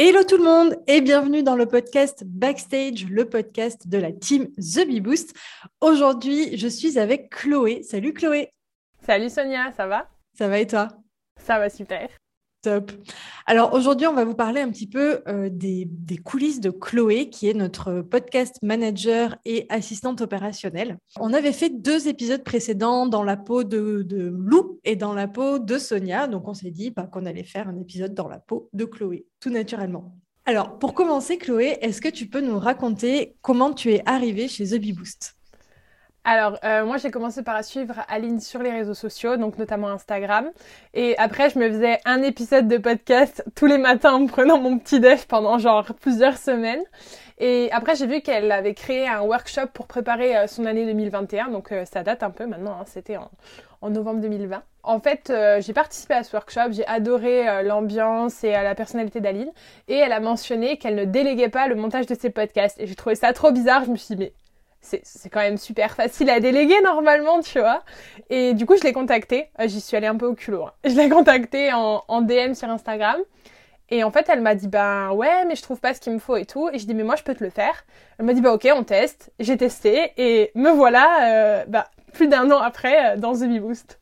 Hello tout le monde et bienvenue dans le podcast Backstage, le podcast de la team The Bee Boost. Aujourd'hui, je suis avec Chloé. Salut Chloé. Salut Sonia, ça va? Ça va et toi? Ça va super. Top. Alors aujourd'hui, on va vous parler un petit peu euh, des, coulisses de Chloé, qui est notre podcast manager et assistante opérationnelle. On avait fait deux épisodes précédents dans la peau de, Lou et dans la peau de Sonia. Donc on s'est dit bah, qu'on allait faire un épisode dans la peau de Chloé, tout naturellement. Alors pour commencer, Chloé, est-ce que tu peux nous raconter comment tu es arrivée chez The Bee Boost? Alors, euh, moi, j'ai commencé par suivre Aline sur les réseaux sociaux, donc notamment Instagram. Et après, je me faisais un épisode de podcast tous les matins en prenant mon petit déj pendant genre plusieurs semaines. Et après, j'ai vu qu'elle avait créé un workshop pour préparer euh, son année 2021. Donc, euh, ça date un peu maintenant. Hein, C'était en, en, novembre 2020. En fait, j'ai participé à ce workshop. J'ai adoré l'ambiance et la personnalité d'Aline. Et elle a mentionné qu'elle ne déléguait pas le montage de ses podcasts. Et j'ai trouvé ça trop bizarre. Je me suis dit, mais c'est quand même super facile à déléguer normalement, tu vois. Et du coup, je l'ai contactée. Euh, j'y suis allée un peu au culot. Hein. Je l'ai contactée en, en, DM sur Instagram. Et en fait, elle m'a dit, ben ouais, mais je trouve pas ce qu'il me faut et tout. Et je dis, mais moi, je peux te le faire. Elle m'a dit, bah ok, on teste. J'ai testé et me voilà, euh, bah, plus d'un an après euh, dans The Bee Boost.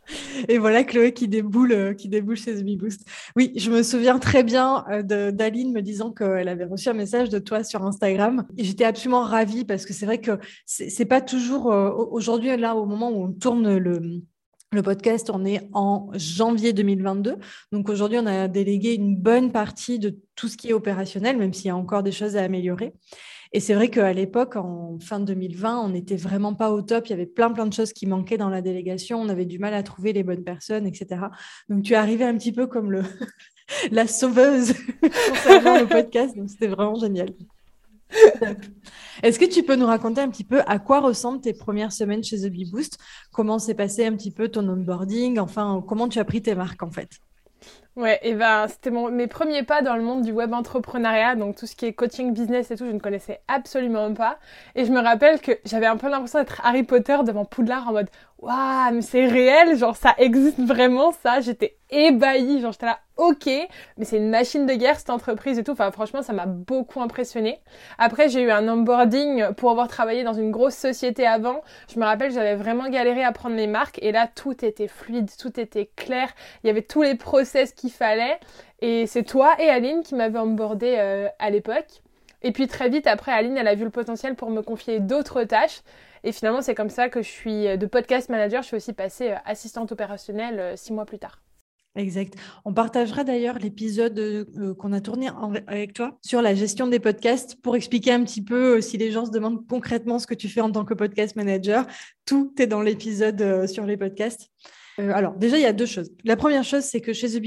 Et voilà Chloé qui déboule, euh, qui déboule chez The Boost. Oui, je me souviens très bien euh, d'Aline me disant qu'elle avait reçu un message de toi sur Instagram. J'étais absolument ravie parce que c'est vrai que c'est pas toujours aujourd'hui là au moment où on tourne le le podcast, on est en janvier 2022. Donc aujourd'hui, on a délégué une bonne partie de tout ce qui est opérationnel, même s'il y a encore des choses à améliorer. Et c'est vrai qu'à l'époque, en fin 2020, on n'était vraiment pas au top. Il y avait plein, plein de choses qui manquaient dans la délégation. On avait du mal à trouver les bonnes personnes, etc. Donc, tu es arrivé un petit peu comme le... la sauveuse concernant le podcast. C'était vraiment génial. Est-ce que tu peux nous raconter un petit peu à quoi ressemblent tes premières semaines chez The Bee Boost? Comment s'est passé un petit peu ton onboarding? Enfin, comment tu as pris tes marques en fait? Ouais, et ben c'était mes premiers pas dans le monde du web entrepreneuriat, donc tout ce qui est coaching business et tout, je ne connaissais absolument pas. Et je me rappelle que j'avais un peu l'impression d'être Harry Potter devant Poudlard en mode waouh, mais c'est réel, genre ça existe vraiment ça. J'étais ébahie, genre j'étais là, ok, mais c'est une machine de guerre cette entreprise et tout. Enfin franchement, ça m'a beaucoup impressionné. Après, j'ai eu un onboarding pour avoir travaillé dans une grosse société avant. Je me rappelle, j'avais vraiment galéré à prendre mes marques et là tout était fluide, tout était clair. Il y avait tous les process qu'il fallait. Et c'est toi et Aline qui m'avaient onboardé euh, à l'époque. Et puis très vite après, Aline, elle a vu le potentiel pour me confier d'autres tâches. Et finalement, c'est comme ça que je suis euh, de podcast manager. Je suis aussi passée euh, assistante opérationnelle six mois plus tard. Exact. On partagera d'ailleurs l'épisode qu'on a tourné avec toi sur la gestion des podcasts pour expliquer un petit peu si les gens se demandent concrètement ce que tu fais en tant que podcast manager. Tout est dans l'épisode sur les podcasts. Euh, alors, déjà, il y a deux choses. La première chose, c'est que chez The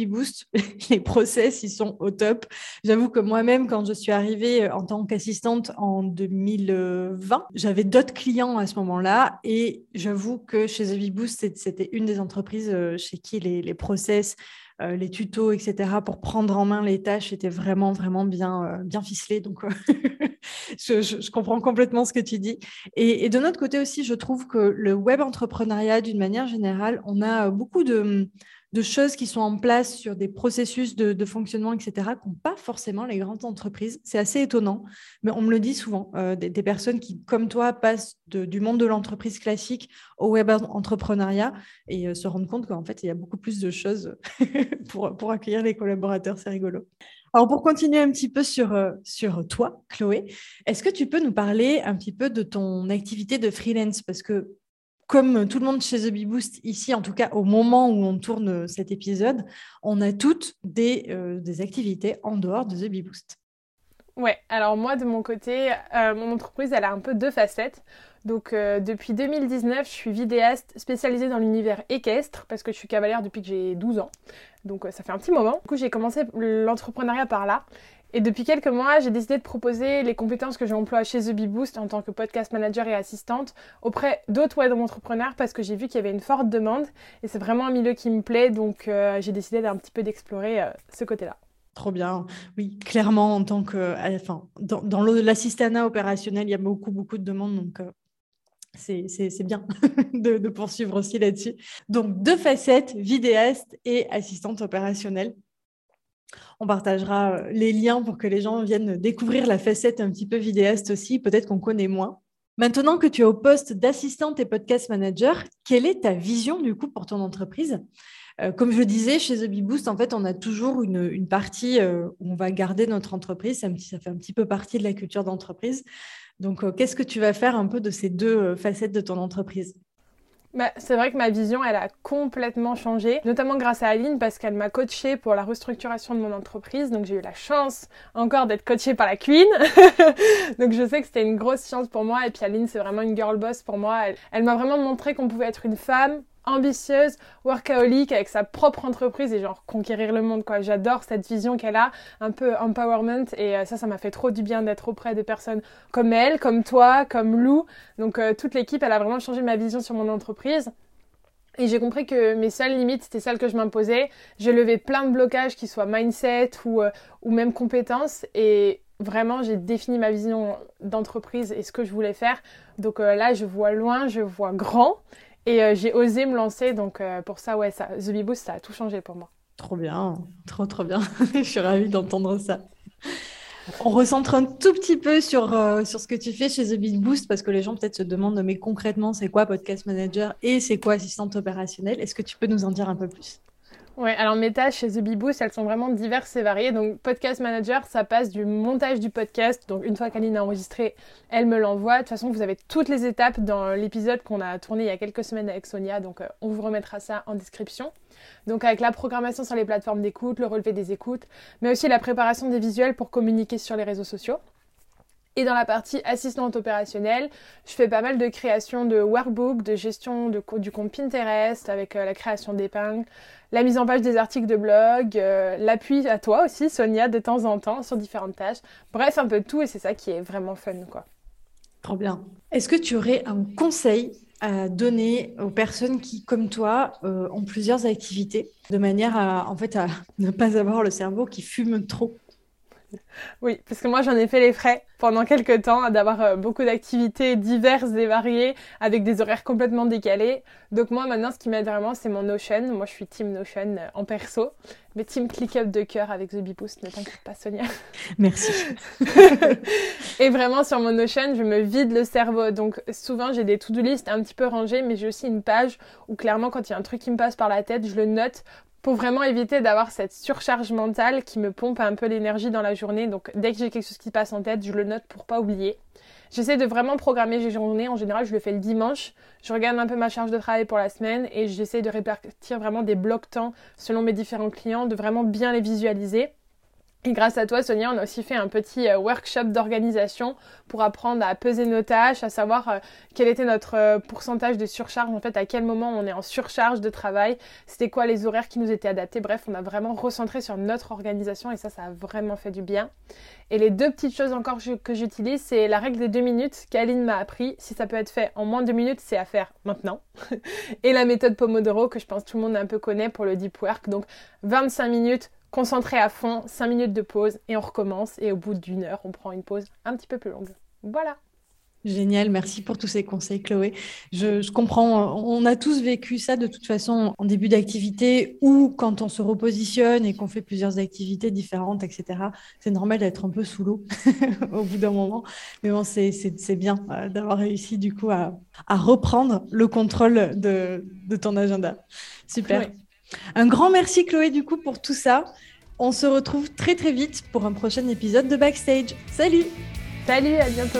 les process, ils sont au top. J'avoue que moi-même, quand je suis arrivée euh, en tant qu'assistante en 2020, j'avais d'autres clients à ce moment-là. Et j'avoue que chez The c'était une des entreprises euh, chez qui les, les process, euh, les tutos, etc., pour prendre en main les tâches étaient vraiment, vraiment bien, euh, bien ficelés. Donc, euh, je, comprends complètement ce que tu dis. Et, de notre côté aussi, je trouve que le web entrepreneuriat, d'une manière générale, on a beaucoup de, de choses qui sont en place sur des processus de, fonctionnement, etc., qui n'ont pas forcément les grandes entreprises. C'est assez étonnant, mais on me le dit souvent, euh, des, personnes qui, comme toi, passent du monde de l'entreprise classique au web entrepreneuriat et euh, se rendent compte qu'en fait, il y a beaucoup plus de choses pour, pour accueillir les collaborateurs. C'est rigolo. Alors, pour continuer un petit peu sur, euh, sur toi, Chloé, est-ce que tu peux nous parler un petit peu de ton activité de freelance? Parce que comme tout le monde chez The Bee Boost, ici, en tout cas au moment où on tourne cet épisode, on a toutes des, euh, des activités en dehors de The Bee Boost. Ouais, alors moi de mon côté, euh, mon entreprise elle a un peu deux facettes. Donc euh, depuis 2019, je suis vidéaste spécialisée dans l'univers équestre parce que je suis cavalière depuis que j'ai 12 ans. Donc ça fait un petit moment. Du coup, j'ai commencé l'entrepreneuriat par là et depuis quelques mois, j'ai décidé de proposer les compétences que j'emploie chez The Bee Boost en tant que podcast manager et assistante auprès d'autres web entrepreneurs parce que j'ai vu qu'il y avait une forte demande et c'est vraiment un milieu qui me plaît donc euh, j'ai décidé d'un petit peu d'explorer euh, ce côté-là. Trop bien. Oui, clairement, en tant que, euh, enfin, dans, dans l'assistanat opérationnel, il y a beaucoup, beaucoup de demandes donc. c'est bien de poursuivre aussi là-dessus. Donc, deux facettes, vidéaste et assistante opérationnelle. On partagera euh, les liens pour que les gens viennent découvrir la facette un petit peu vidéaste aussi, peut-être qu'on connaît moins. Maintenant que tu es au poste d'assistante et podcast manager, quelle est ta vision du coup pour ton entreprise? Euh, Comme je disais, chez The Bee en fait, on a toujours une, partie euh, où on va garder notre entreprise. Ça, fait un petit peu partie de la culture d'entreprise. Donc, qu'est-ce que tu vas faire un peu de ces deux facettes de ton entreprise? Bah, c'est vrai que ma vision, elle a complètement changé, notamment grâce à Aline parce qu'elle m'a coachée pour la restructuration de mon entreprise. Donc j'ai eu la chance encore d'être coachée par la Queen. donc je sais que c'était une grosse chance pour moi. Et puis Aline, c'est vraiment une girl boss pour moi. elle m'a vraiment montré qu'on pouvait être une femme ambitieuse, workaholic, avec sa propre entreprise et genre conquérir le monde, quoi. J'adore cette vision qu'elle a, un peu empowerment, et euh, ça, ça m'a fait trop du bien d'être auprès de personnes comme elle, comme toi, comme Lou. Donc, euh, toute l'équipe, elle a vraiment changé ma vision sur mon entreprise. Et j'ai compris que mes seules limites, c'était celles que je m'imposais. J'ai levé plein de blocages, qui soient mindset ou, euh, ou même compétences. Et vraiment, j'ai défini ma vision d'entreprise et ce que je voulais faire. Donc là, je vois loin, je vois grand. Et euh, j'ai osé me lancer, donc euh, pour ça, ouais, ça, The Bee Boost, ça a tout changé pour moi. Trop bien, trop trop bien. je suis ravie d'entendre ça. On recentre un tout petit peu sur, euh, sur ce que tu fais chez The Bee Boost parce que les gens peut-être se demandent mais concrètement c'est quoi podcast manager et c'est quoi assistante opérationnelle? Est-ce que tu peux nous en dire un peu plus? Ouais, alors mes tâches chez The Bee Boost, elles sont vraiment diverses et variées. Donc podcast manager, ça passe du montage du podcast. Donc une fois qu'Aline a enregistré, elle me l'envoie. De toute façon, vous avez toutes les étapes dans l'épisode qu'on a tourné il y a quelques semaines avec Sonia. Donc euh, on vous remettra ça en description. Donc avec la programmation sur les plateformes d'écoute, le relevé des écoutes, mais aussi la préparation des visuels pour communiquer sur les réseaux sociaux. Et dans la partie assistante opérationnelle, je fais pas mal de création de workbooks, de gestion du compte Pinterest avec euh, la création d'épingles, la mise en page des articles de blog, euh, l'appui à toi aussi, Sonia, de temps en temps sur différentes tâches. Bref, un peu de tout et c'est ça qui est vraiment fun, quoi. Trop bien. Est-ce que tu aurais un conseil à donner aux personnes qui, comme toi, euh, ont plusieurs activités, de manière à, en fait, à ne pas avoir le cerveau qui fume trop? Oui, parce que moi j'en ai fait les frais pendant quelques temps d'avoir euh, beaucoup d'activités diverses et variées avec des horaires complètement décalés. Donc moi maintenant ce qui m'aide vraiment c'est mon Notion. Moi je suis team Notion euh, en perso, mais team ClickUp de cœur avec The Boost, ne t'inquiète pas Sonia. Merci. et vraiment sur mon Notion je me vide le cerveau. Donc souvent j'ai des to-do list un petit peu rangées mais j'ai aussi une page où clairement quand il y a un truc qui me passe par la tête je le note pour vraiment éviter d'avoir cette surcharge mentale qui me pompe un peu l'énergie dans la journée. Donc dès que j'ai quelque chose qui passe en tête, je le note pour pas oublier. J'essaie de vraiment programmer mes journées. En général, je le fais le dimanche. Je regarde un peu ma charge de travail pour la semaine et j'essaie de répartir vraiment des blocs temps selon mes différents clients, de vraiment bien les visualiser. Et grâce à toi, Sonia, on a aussi fait un petit euh, workshop d'organisation pour apprendre à peser nos tâches, à savoir euh, quel était notre euh, pourcentage de surcharge, en fait, à quel moment on est en surcharge de travail, c'était quoi les horaires qui nous étaient adaptés. Bref, on a vraiment recentré sur notre organisation et ça, ça a vraiment fait du bien. Et les deux petites choses encore que j'utilise, c'est la règle des deux minutes qu'Aline m'a appris. Si ça peut être fait en moins de deux minutes, c'est à faire maintenant. et la méthode Pomodoro que je pense tout le monde un peu connaît pour le deep work. Donc 25 minutes concentré à fond, 5 minutes de pause et on recommence. Et au bout d'une heure, on prend une pause un petit peu plus longue. Voilà. Génial, merci pour tous ces conseils, Chloé. Je, comprends, on a tous vécu ça de toute façon en début d'activité ou quand on se repositionne et qu'on fait plusieurs activités différentes, etc. C'est normal d'être un peu sous l'eau au bout d'un moment. Mais bon, c'est bien euh, d'avoir réussi du coup à, reprendre le contrôle de, ton agenda. Super. Un grand merci, Chloé, du coup, pour tout ça. On se retrouve très très vite pour un prochain épisode de Backstage. Salut Salut, à bientôt